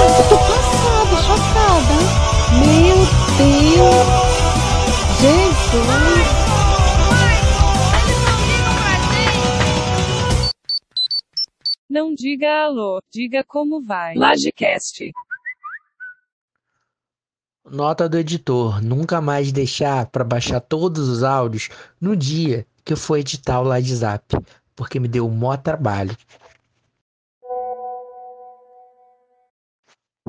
Eu tô passada, chocada. Meu Deus. Jesus. Não diga alô, diga como vai. Lagecast. Nota do editor: nunca mais deixar para baixar todos os áudios no dia que eu for editar o WhatsApp, porque me deu um maior trabalho.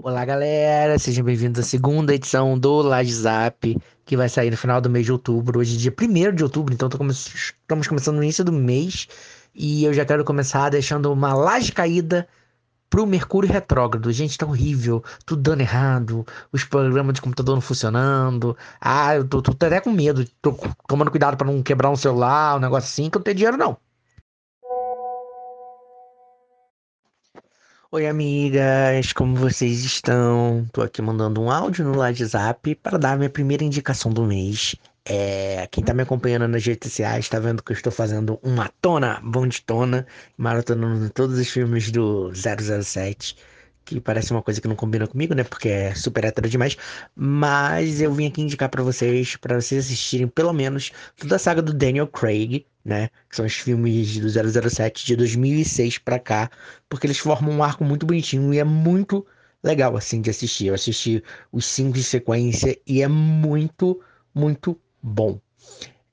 Olá, galera, sejam bem-vindos à segunda edição do WhatsApp, que vai sair no final do mês de outubro. Hoje é dia 1 de outubro, então come estamos começando no início do mês. E eu já quero começar deixando uma laje caída pro Mercúrio retrógrado. Gente, tá horrível. Tudo dando errado. Os programas de computador não funcionando. Ah, eu tô, tô até com medo. Tô tomando cuidado para não quebrar um celular, um negócio assim, que eu não tenho dinheiro, não. Oi, amigas, como vocês estão? Tô aqui mandando um áudio no WhatsApp para dar minha primeira indicação do mês. É, quem tá me acompanhando nas redes sociais tá vendo que eu estou fazendo uma tona, bom de tona, maratonando todos os filmes do 007 que parece uma coisa que não combina comigo, né? Porque é super hétero demais. Mas eu vim aqui indicar para vocês, para vocês assistirem pelo menos toda a saga do Daniel Craig, né? Que são os filmes do 007 de 2006 para cá, porque eles formam um arco muito bonitinho e é muito legal assim de assistir. Eu assisti os cinco de sequência e é muito, muito bom.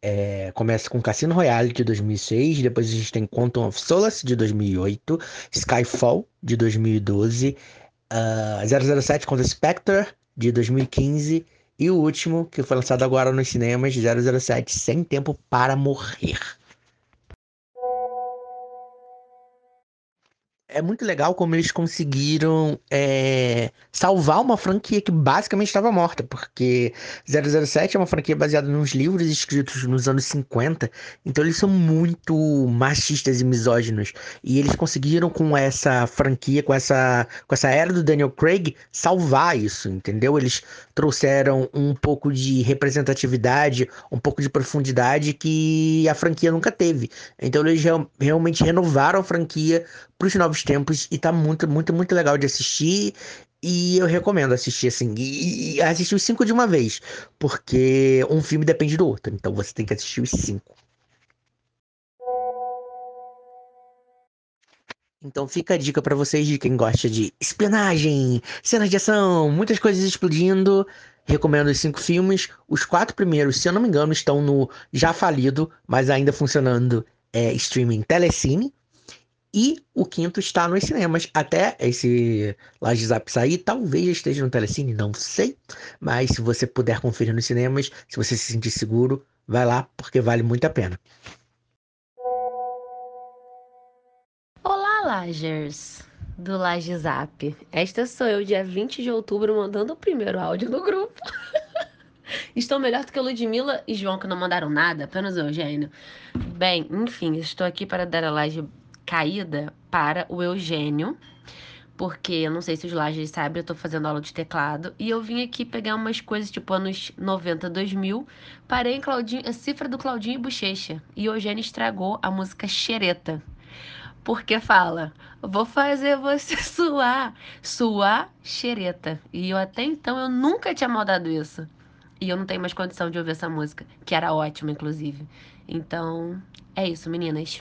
É, começa com Cassino Royale de 2006, depois a gente tem Quantum of Solace de 2008, Skyfall de 2012, uh, 007 contra Spectre de 2015 e o último, que foi lançado agora nos cinemas, 007 Sem Tempo para Morrer. É muito legal como eles conseguiram é, salvar uma franquia que basicamente estava morta, porque 007 é uma franquia baseada nos livros escritos nos anos 50, então eles são muito machistas e misóginos, e eles conseguiram com essa franquia, com essa, com essa era do Daniel Craig, salvar isso, entendeu? Eles trouxeram um pouco de representatividade, um pouco de profundidade que a franquia nunca teve, então eles realmente renovaram a franquia para os novos tempos e tá muito, muito, muito legal de assistir. E eu recomendo assistir assim. E, assistir os cinco de uma vez. Porque um filme depende do outro. Então você tem que assistir os cinco. Então fica a dica para vocês de quem gosta de espionagem, cenas de ação, muitas coisas explodindo. Recomendo os cinco filmes. Os quatro primeiros, se eu não me engano, estão no já falido, mas ainda funcionando é, streaming Telecine. E o quinto está nos cinemas. Até esse Laje Zap sair, talvez esteja no Telecine, não sei. Mas se você puder conferir nos cinemas, se você se sentir seguro, vai lá, porque vale muito a pena. Olá, Lagers! Do Laje Zap. Esta sou eu, dia 20 de outubro, mandando o primeiro áudio do grupo. Estou melhor do que Ludmilla e João, que não mandaram nada, apenas o Eugênio. Bem, enfim, estou aqui para dar a laje caída para o Eugênio, porque eu não sei se os lajes sabem, eu tô fazendo aula de teclado e eu vim aqui pegar umas coisas tipo anos 90, 2000, parei em Claudinho, a cifra do Claudinho e Bochecha e Eugênio estragou a música Xereta. Porque fala, vou fazer você suar, suar xereta. E eu até então eu nunca tinha mandado isso. E eu não tenho mais condição de ouvir essa música, que era ótima, inclusive. Então, é isso, meninas.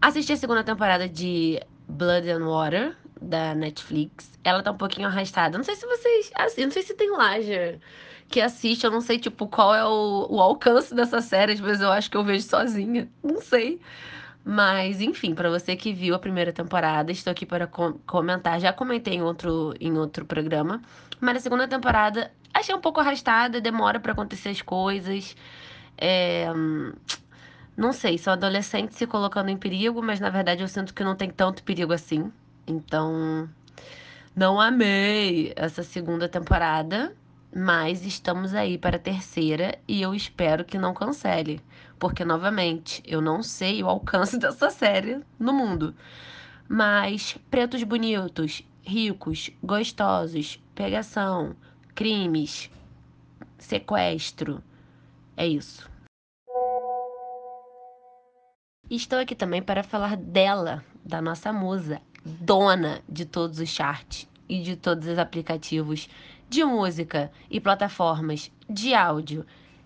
Assisti a segunda temporada de Blood and Water, da Netflix. Ela tá um pouquinho arrastada. Não sei se vocês. Assim, não sei se tem laje que assiste. Eu não sei, tipo, qual é o, o alcance dessa série. Às vezes eu acho que eu vejo sozinha. Não sei. Mas, enfim, para você que viu a primeira temporada, estou aqui para com comentar. Já comentei em outro, em outro programa. Mas a segunda temporada achei um pouco arrastada, demora para acontecer as coisas. É não sei, são adolescentes se colocando em perigo, mas na verdade eu sinto que não tem tanto perigo assim. Então, não amei essa segunda temporada, mas estamos aí para a terceira e eu espero que não cancele, porque novamente, eu não sei o alcance dessa série no mundo. Mas pretos bonitos, ricos, gostosos, pegação, crimes, sequestro. É isso. Estou aqui também para falar dela, da nossa musa, dona de todos os charts e de todos os aplicativos de música e plataformas de áudio.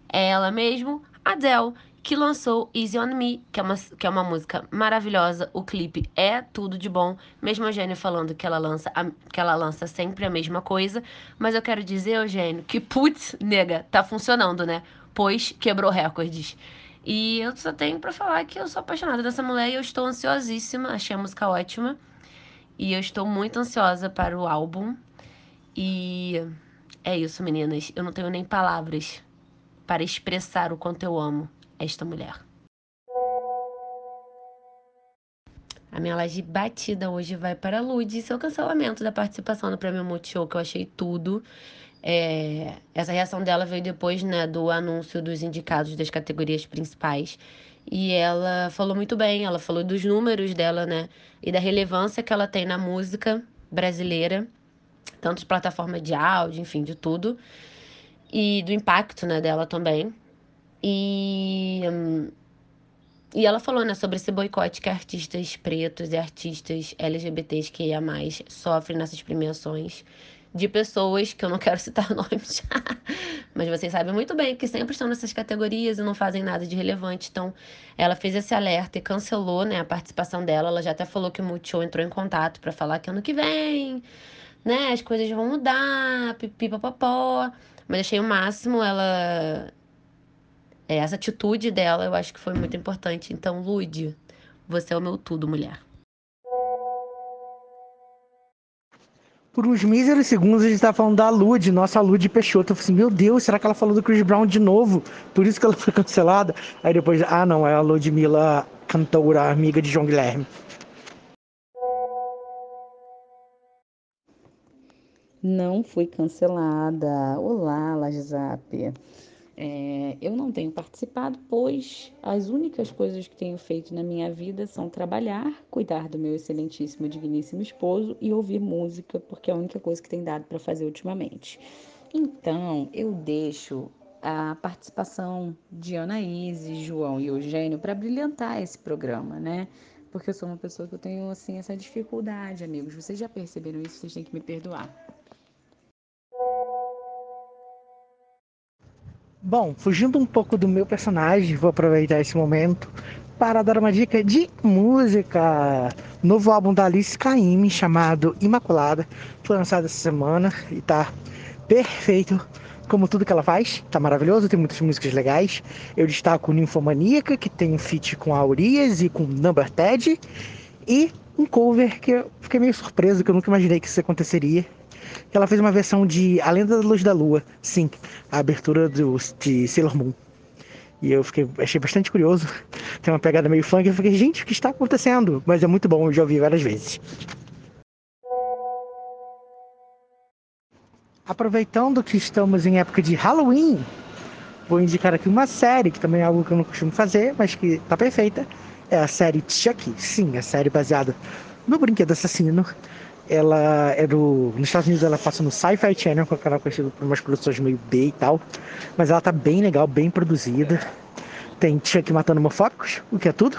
É ela mesmo, Adele, que lançou Easy on Me, que é uma, que é uma música maravilhosa. O clipe é tudo de bom, mesmo a Eugênio falando que ela lança a, que ela lança sempre a mesma coisa, mas eu quero dizer, Eugênio, que putz, nega, tá funcionando, né? Pois quebrou recordes. E eu só tenho para falar que eu sou apaixonada dessa mulher e eu estou ansiosíssima, achei a música ótima. E eu estou muito ansiosa para o álbum. E é isso, meninas. Eu não tenho nem palavras para expressar o quanto eu amo esta mulher. A minha laje batida hoje vai para a Lud e seu cancelamento da participação no Prêmio Multishow, que eu achei tudo. É, essa reação dela veio depois né, do anúncio dos indicados das categorias principais. E ela falou muito bem, ela falou dos números dela, né? E da relevância que ela tem na música brasileira, tanto de plataforma de áudio, enfim, de tudo. E do impacto né, dela também. E, e ela falou né, sobre esse boicote que artistas pretos e artistas LGBTs que mais sofrem nessas premiações de pessoas que eu não quero citar nomes, mas vocês sabem muito bem que sempre estão nessas categorias e não fazem nada de relevante. Então, ela fez esse alerta e cancelou né, a participação dela. Ela já até falou que o Multishow entrou em contato para falar que ano que vem, né, as coisas vão mudar, pipipopopó. Mas achei o máximo ela é, essa atitude dela eu acho que foi muito importante. Então, Lude, você é o meu tudo, mulher. Por uns míseros segundos a gente tava falando da Lud, nossa Lud Peixoto. Eu falei assim, meu Deus, será que ela falou do Chris Brown de novo? Por isso que ela foi cancelada? Aí depois, ah não, é a Ludmilla, cantora, amiga de João Guilherme. Não fui cancelada. Olá, Lajzap. É, eu não tenho participado, pois as únicas coisas que tenho feito na minha vida são trabalhar, cuidar do meu excelentíssimo e digníssimo esposo e ouvir música, porque é a única coisa que tem dado para fazer ultimamente. Então, eu deixo a participação de Anaíse, João e Eugênio para brilhantar esse programa, né? Porque eu sou uma pessoa que eu tenho assim essa dificuldade, amigos. Vocês já perceberam isso? Vocês têm que me perdoar. Bom, fugindo um pouco do meu personagem, vou aproveitar esse momento para dar uma dica de música. Novo álbum da Alice Caymmi chamado Imaculada foi lançado essa semana e tá perfeito como tudo que ela faz, tá maravilhoso, tem muitas músicas legais. Eu destaco Ninfomaníaca, que tem um feat com a Urias e com Number Ted, e um cover que eu fiquei meio surpreso, que eu nunca imaginei que isso aconteceria, ela fez uma versão de A Lenda da Luz da Lua, sim, a abertura do, de Sailor Moon. E eu fiquei, achei bastante curioso. Tem uma pegada meio funk. Eu fiquei, gente, o que está acontecendo? Mas é muito bom, eu já ouvi várias vezes. Aproveitando que estamos em época de Halloween, vou indicar aqui uma série, que também é algo que eu não costumo fazer, mas que está perfeita. É a série Chucky. Sim, a série baseada no brinquedo assassino ela é do. Nos Estados Unidos ela passa no Sci-Fi Channel, com é canal conhecido por umas produções meio B e tal. Mas ela tá bem legal, bem produzida. Tem Chuck matando homofóbicos, o que é tudo.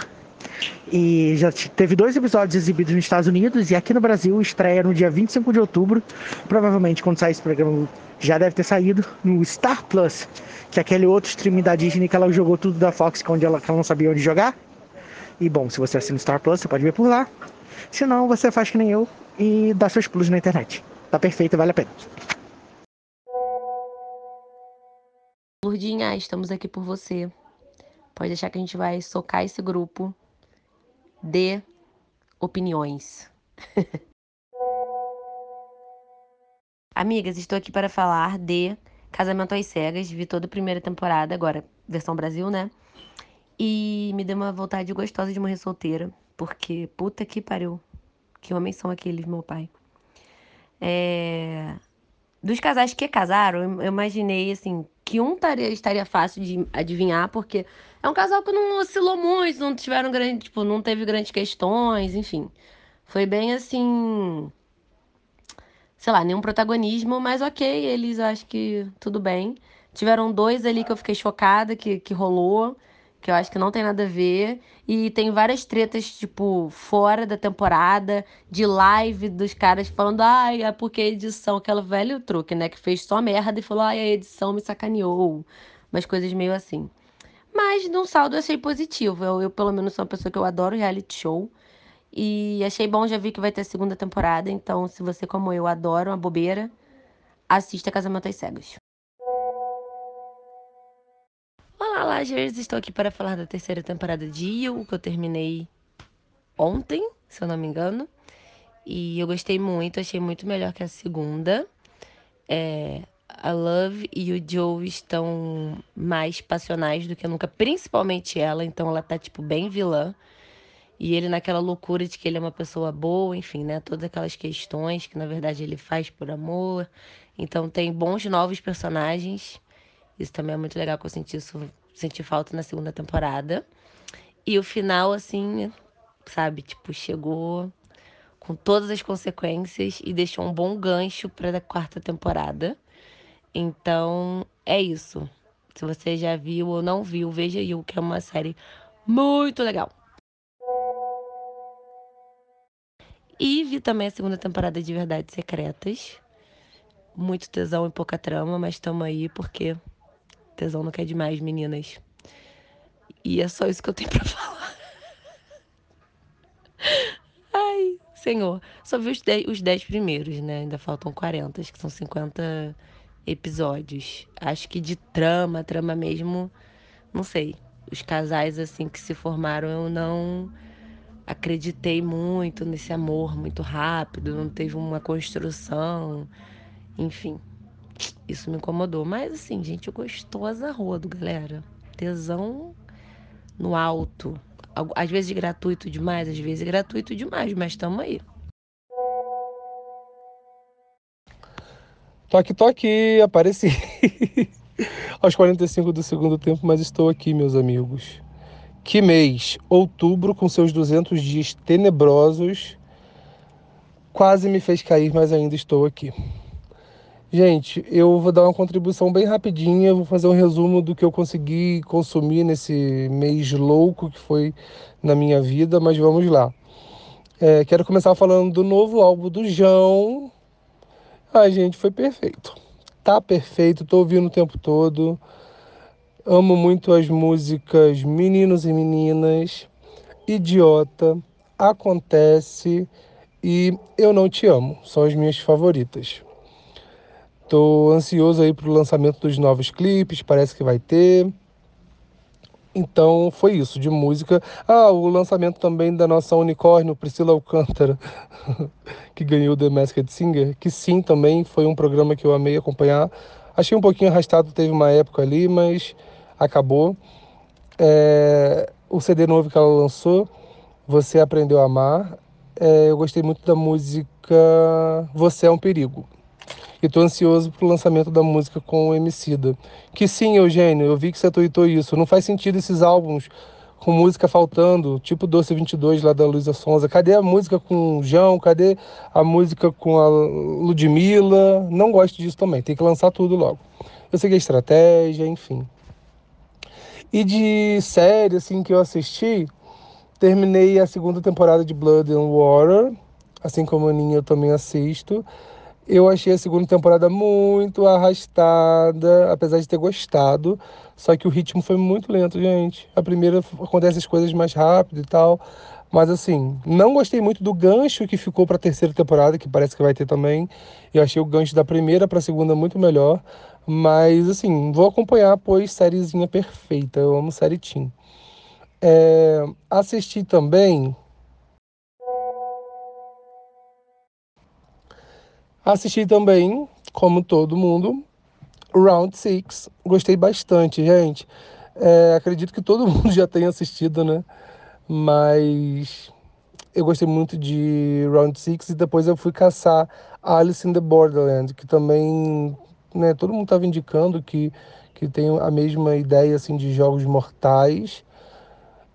E já teve dois episódios exibidos nos Estados Unidos e aqui no Brasil estreia no dia 25 de outubro. Provavelmente quando sair esse programa já deve ter saído no Star Plus, que é aquele outro streaming da Disney que ela jogou tudo da Fox, onde ela, que ela não sabia onde jogar. E bom, se você assina o Star Plus, você pode ver por lá. Se não, você faz que nem eu e dá seus pulos na internet. Tá perfeito, vale a pena. Lurdinha, estamos aqui por você. Pode deixar que a gente vai socar esse grupo de opiniões. Amigas, estou aqui para falar de Casamento às Cegas. Vi toda a primeira temporada, agora versão Brasil, né? E me deu uma vontade gostosa de morrer solteira. Porque, puta que pariu. Que homens são aqueles, meu pai? É... Dos casais que casaram, eu imaginei, assim, que um taria, estaria fácil de adivinhar, porque é um casal que não oscilou muito, não tiveram grande, tipo, não teve grandes questões, enfim. Foi bem assim, sei lá, nenhum protagonismo, mas ok, eles acho que tudo bem. Tiveram dois ali que eu fiquei chocada que, que rolou, que eu acho que não tem nada a ver. E tem várias tretas, tipo, fora da temporada, de live dos caras falando, ai, é porque a edição, aquela velho truque, né? Que fez só merda e falou, ai, a edição me sacaneou. Umas coisas meio assim. Mas, no saldo, eu achei positivo. Eu, eu, pelo menos, sou uma pessoa que eu adoro reality show. E achei bom, já vi que vai ter segunda temporada. Então, se você, como eu, adora uma bobeira, assista Casamento às Cegas. Olá, Lagers! Estou aqui para falar da terceira temporada de You, que eu terminei ontem, se eu não me engano. E eu gostei muito, achei muito melhor que a segunda. É, a Love e o Joe estão mais passionais do que nunca, principalmente ela, então ela tá, tipo, bem vilã. E ele naquela loucura de que ele é uma pessoa boa, enfim, né? Todas aquelas questões que na verdade ele faz por amor. Então tem bons novos personagens. Isso também é muito legal que eu senti isso, senti falta na segunda temporada. E o final, assim, sabe, tipo, chegou com todas as consequências e deixou um bom gancho para a quarta temporada. Então, é isso. Se você já viu ou não viu, veja You, que é uma série muito legal. E vi também a segunda temporada de Verdades Secretas. Muito tesão e pouca trama, mas estamos aí porque tesão não quer demais, meninas. E é só isso que eu tenho pra falar. Ai, senhor. Só vi os 10, os 10 primeiros, né? Ainda faltam 40, acho que são 50 episódios. Acho que de trama, trama mesmo, não sei. Os casais assim que se formaram, eu não acreditei muito nesse amor muito rápido, não teve uma construção, enfim. Isso me incomodou. Mas assim, gente, gostosa rodo, galera. Tesão no alto. Às vezes gratuito demais, às vezes gratuito demais, mas estamos aí. Toque, toque, apareci. Aos 45 do segundo tempo, mas estou aqui, meus amigos. Que mês? Outubro, com seus 200 dias tenebrosos, quase me fez cair, mas ainda estou aqui. Gente, eu vou dar uma contribuição bem rapidinha, vou fazer um resumo do que eu consegui consumir nesse mês louco que foi na minha vida, mas vamos lá. É, quero começar falando do novo álbum do João, Ai, gente, foi perfeito. Tá perfeito, tô ouvindo o tempo todo. Amo muito as músicas Meninos e Meninas, Idiota, Acontece e Eu Não Te Amo. São as minhas favoritas. Tô ansioso aí pro lançamento dos novos clipes, parece que vai ter. Então foi isso de música. Ah, o lançamento também da nossa unicórnio, Priscila Alcântara, que ganhou The Masked Singer, que sim, também foi um programa que eu amei acompanhar. Achei um pouquinho arrastado, teve uma época ali, mas acabou. É, o CD novo que ela lançou, Você Aprendeu a Amar, é, eu gostei muito da música Você é um Perigo. E tô ansioso pro lançamento da música com o Emicida. Que sim, Eugênio, eu vi que você tweetou isso. Não faz sentido esses álbuns com música faltando, tipo Doce 22 lá da Luísa Sonza. Cadê a música com o João? Cadê a música com a Ludmilla? Não gosto disso também. Tem que lançar tudo logo. Eu sei que é estratégia, enfim. E de série, assim, que eu assisti, terminei a segunda temporada de Blood and Water. Assim como a Aninha, eu também assisto. Eu achei a segunda temporada muito arrastada, apesar de ter gostado. Só que o ritmo foi muito lento, gente. A primeira acontece as coisas mais rápido e tal. Mas assim, não gostei muito do gancho que ficou para a terceira temporada, que parece que vai ter também. Eu achei o gancho da primeira para a segunda muito melhor. Mas assim, vou acompanhar, pois sériezinha perfeita. Eu amo série Team. É, assisti também Assisti também, como todo mundo, Round Six. Gostei bastante, gente. É, acredito que todo mundo já tenha assistido, né? Mas eu gostei muito de Round Six e depois eu fui caçar Alice in the Borderland, que também, né, todo mundo estava indicando que, que tem a mesma ideia assim de jogos mortais.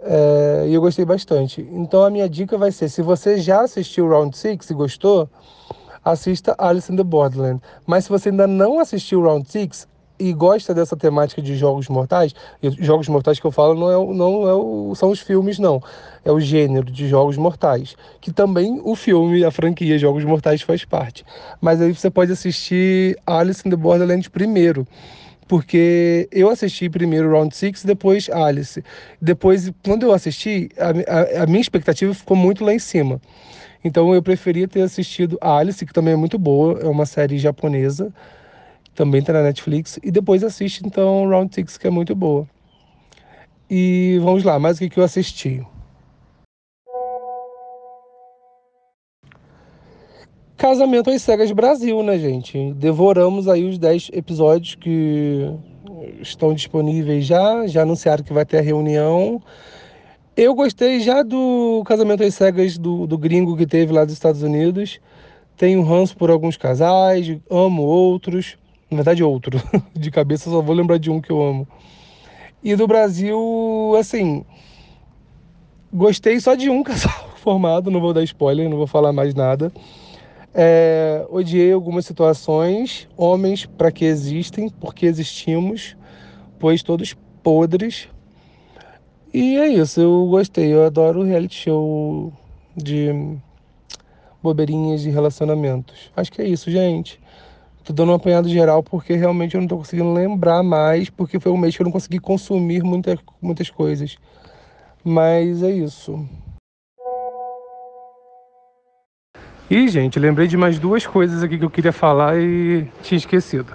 É, e eu gostei bastante. Então a minha dica vai ser, se você já assistiu Round Six e gostou, assista Alice in the Borderland. Mas se você ainda não assistiu Round 6, e gosta dessa temática de jogos mortais, e jogos mortais que eu falo não, é, não é o, são os filmes, não. É o gênero de jogos mortais. Que também o filme, a franquia Jogos Mortais faz parte. Mas aí você pode assistir Alice in the Borderlands primeiro. Porque eu assisti primeiro Round Six, depois Alice. Depois, quando eu assisti, a, a, a minha expectativa ficou muito lá em cima. Então eu preferia ter assistido Alice, que também é muito boa, é uma série japonesa também está na Netflix. E depois assiste então Round Six, que é muito boa. E vamos lá, mais o que, que eu assisti. Casamento às Cegas Brasil, né, gente? Devoramos aí os 10 episódios que estão disponíveis já. Já anunciaram que vai ter a reunião. Eu gostei já do Casamento às Cegas do, do gringo que teve lá dos Estados Unidos. Tenho ranço por alguns casais, amo outros. Na verdade, outro. De cabeça só vou lembrar de um que eu amo. E do Brasil, assim. Gostei só de um casal formado, não vou dar spoiler, não vou falar mais nada. É, odiei algumas situações. Homens, para que existem, porque existimos, pois todos podres. E é isso, eu gostei. Eu adoro reality show de bobeirinhas de relacionamentos. Acho que é isso, gente. Tô dando um apanhado geral porque realmente eu não tô conseguindo lembrar mais, porque foi um mês que eu não consegui consumir muita, muitas coisas. Mas é isso. E, gente, lembrei de mais duas coisas aqui que eu queria falar e tinha esquecido.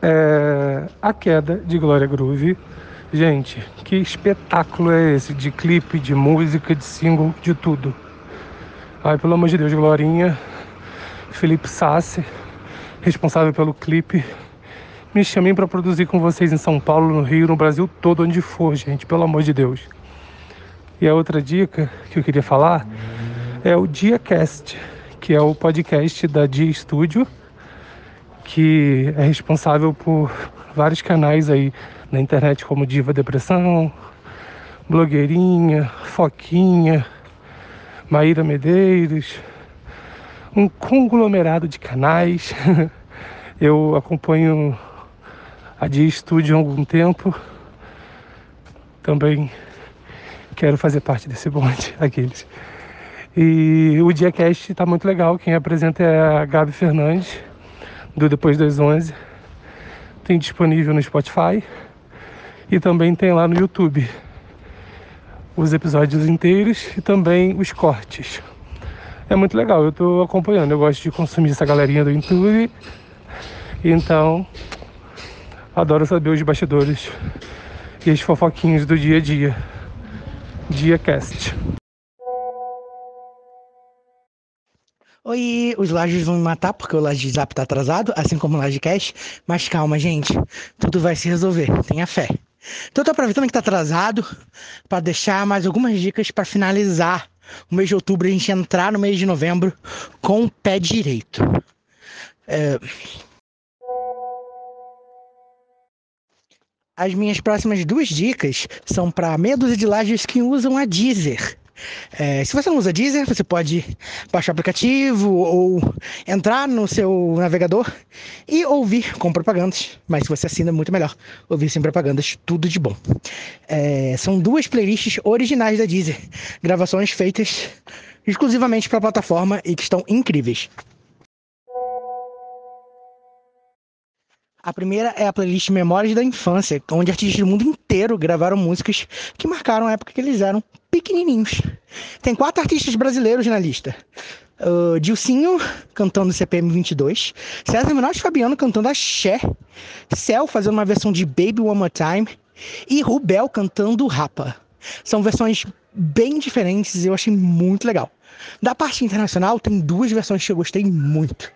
É... A queda de Glória Groove. Gente, que espetáculo é esse de clipe, de música, de single, de tudo. Ai, pelo amor de Deus, Glorinha, Felipe Sassi, responsável pelo clipe. Me chamem para produzir com vocês em São Paulo, no Rio, no Brasil todo, onde for, gente, pelo amor de Deus. E a outra dica que eu queria falar é o DiaCast, que é o podcast da Dia Studio, que é responsável por vários canais aí na internet, como Diva Depressão, Blogueirinha, Foquinha, Maíra Medeiros, um conglomerado de canais. Eu acompanho a Dia Studio há algum tempo. Também quero fazer parte desse bonde, aqueles. E o DiaCast está muito legal. Quem apresenta é a Gabi Fernandes, do Depois das 11. Tem disponível no Spotify e também tem lá no YouTube os episódios inteiros e também os cortes é muito legal. Eu tô acompanhando, eu gosto de consumir essa galerinha do YouTube. Então, adoro saber os bastidores e as fofoquinhas do dia a dia. DiaCast. Oi, os lajes vão me matar porque o laje zap tá atrasado, assim como o laje cash. Mas calma, gente, tudo vai se resolver, tenha fé. Então, tô aproveitando que tá atrasado para deixar mais algumas dicas para finalizar o mês de outubro, a gente entrar no mês de novembro com o pé direito. É... As minhas próximas duas dicas são para meia dúzia de lajes que usam a Deezer. É, se você não usa Deezer, você pode baixar o aplicativo ou entrar no seu navegador e ouvir com propagandas. Mas se você assina, é muito melhor ouvir sem propagandas, tudo de bom. É, são duas playlists originais da Deezer, gravações feitas exclusivamente para a plataforma e que estão incríveis. A primeira é a playlist Memórias da Infância, onde artistas do mundo inteiro gravaram músicas que marcaram a época que eles eram pequenininhos. Tem quatro artistas brasileiros na lista. Uh, Dilcinho cantando CPM 22, César Menotti e Fabiano cantando Axé, Cell fazendo uma versão de Baby One More Time e Rubel cantando Rapa. São versões bem diferentes e eu achei muito legal. Da parte internacional, tem duas versões que eu gostei muito.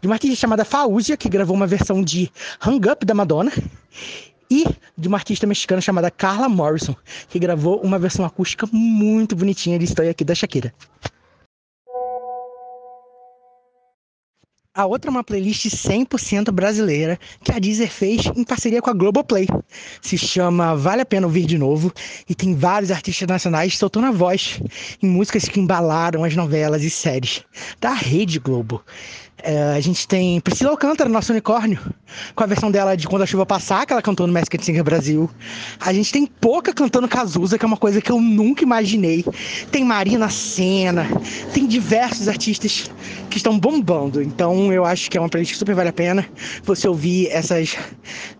De uma artista chamada Faúzia, que gravou uma versão de Hang Up da Madonna. E de uma artista mexicana chamada Carla Morrison, que gravou uma versão acústica muito bonitinha de Estou Aqui da Shakira. A outra é uma playlist 100% brasileira que a Deezer fez em parceria com a Globoplay. Se chama Vale a Pena Ouvir de Novo e tem vários artistas nacionais soltando a voz em músicas que embalaram as novelas e séries da Rede Globo. É, a gente tem Priscila Alcântara, nosso unicórnio, com a versão dela de Quando a Chuva Passar, que ela cantou no Masked Singer Brasil. A gente tem Pouca cantando Cazuza, que é uma coisa que eu nunca imaginei. Tem Marina Senna, tem diversos artistas que estão bombando. Então eu acho que é uma playlist que super vale a pena você ouvir essas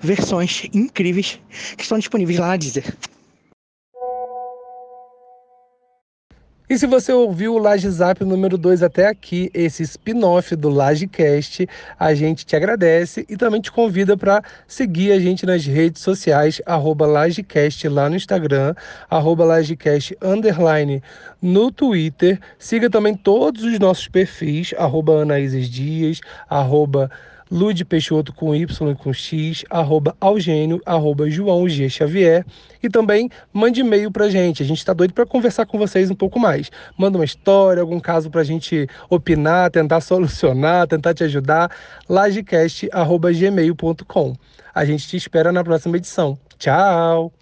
versões incríveis que estão disponíveis lá na Deezer. E se você ouviu o Laje Zap número 2 até aqui, esse spin-off do LajeCast, a gente te agradece e também te convida para seguir a gente nas redes sociais, arroba LajeCast lá no Instagram, arroba LajeCast underline no Twitter. Siga também todos os nossos perfis, arroba Anaíses Dias, arroba Lude Peixoto com Y e com X, arroba Algênio, arroba João G. Xavier. E também mande e-mail pra gente. A gente está doido para conversar com vocês um pouco mais. Manda uma história, algum caso pra gente opinar, tentar solucionar, tentar te ajudar. lagecast.gmail.com. A gente te espera na próxima edição. Tchau!